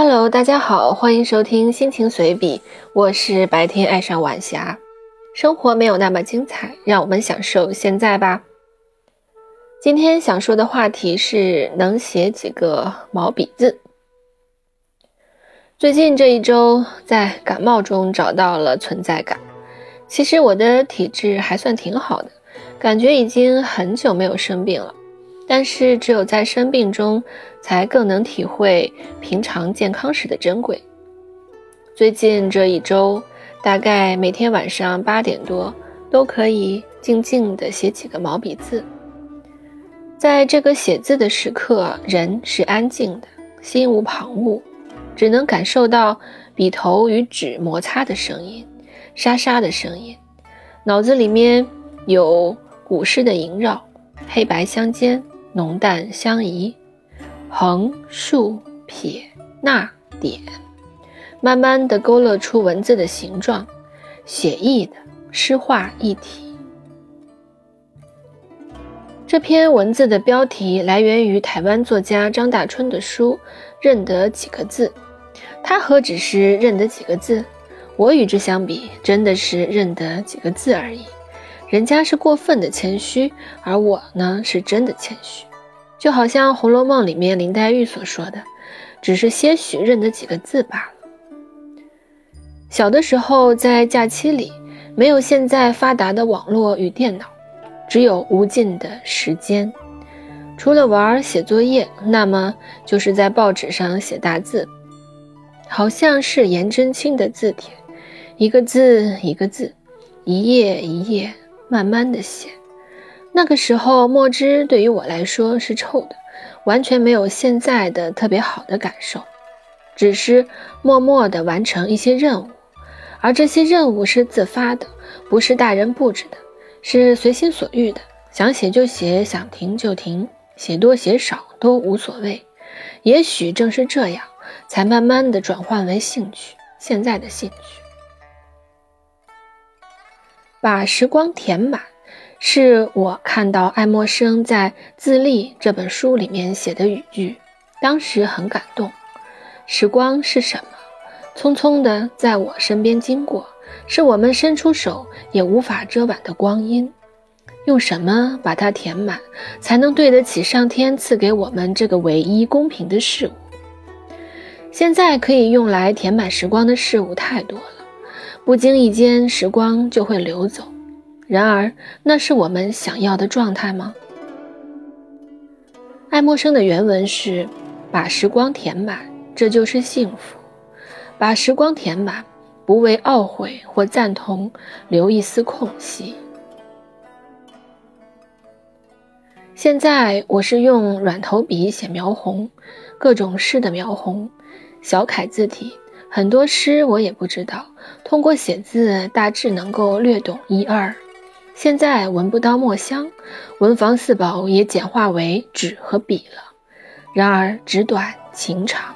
Hello，大家好，欢迎收听心情随笔，我是白天爱上晚霞。生活没有那么精彩，让我们享受现在吧。今天想说的话题是能写几个毛笔字。最近这一周在感冒中找到了存在感。其实我的体质还算挺好的，感觉已经很久没有生病了。但是，只有在生病中，才更能体会平常健康时的珍贵。最近这一周，大概每天晚上八点多，都可以静静地写几个毛笔字。在这个写字的时刻，人是安静的，心无旁骛，只能感受到笔头与纸摩擦的声音，沙沙的声音。脑子里面有古诗的萦绕，黑白相间。浓淡相宜，横竖撇捺点，慢慢的勾勒出文字的形状，写意的诗画一体。这篇文字的标题来源于台湾作家张大春的书《认得几个字》，他何止是认得几个字，我与之相比，真的是认得几个字而已。人家是过分的谦虚，而我呢，是真的谦虚。就好像《红楼梦》里面林黛玉所说的，只是些许认得几个字罢了。小的时候，在假期里，没有现在发达的网络与电脑，只有无尽的时间。除了玩、写作业，那么就是在报纸上写大字，好像是颜真卿的字帖，一个字一个字，一页一页，慢慢的写。那个时候，墨汁对于我来说是臭的，完全没有现在的特别好的感受，只是默默地完成一些任务，而这些任务是自发的，不是大人布置的，是随心所欲的，想写就写，想停就停，写多写少都无所谓。也许正是这样，才慢慢地转换为兴趣，现在的兴趣，把时光填满。是我看到爱默生在《自立》这本书里面写的语句，当时很感动。时光是什么？匆匆的在我身边经过，是我们伸出手也无法遮挽的光阴。用什么把它填满，才能对得起上天赐给我们这个唯一公平的事物？现在可以用来填满时光的事物太多了，不经意间，时光就会流走。然而，那是我们想要的状态吗？爱默生的原文是：“把时光填满，这就是幸福。把时光填满，不为懊悔或赞同留一丝空隙。”现在我是用软头笔写描红，各种诗的描红，小楷字体，很多诗我也不知道，通过写字大致能够略懂一二。现在闻不到墨香，文房四宝也简化为纸和笔了。然而纸短情长，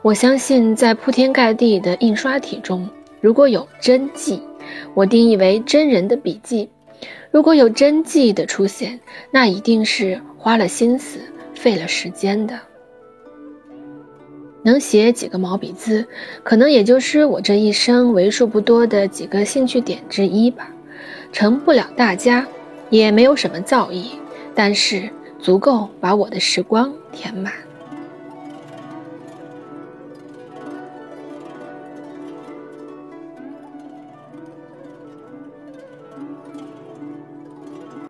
我相信在铺天盖地的印刷体中，如果有真迹，我定义为真人的笔记。如果有真迹的出现，那一定是花了心思、费了时间的。能写几个毛笔字，可能也就是我这一生为数不多的几个兴趣点之一吧。成不了大家，也没有什么造诣，但是足够把我的时光填满。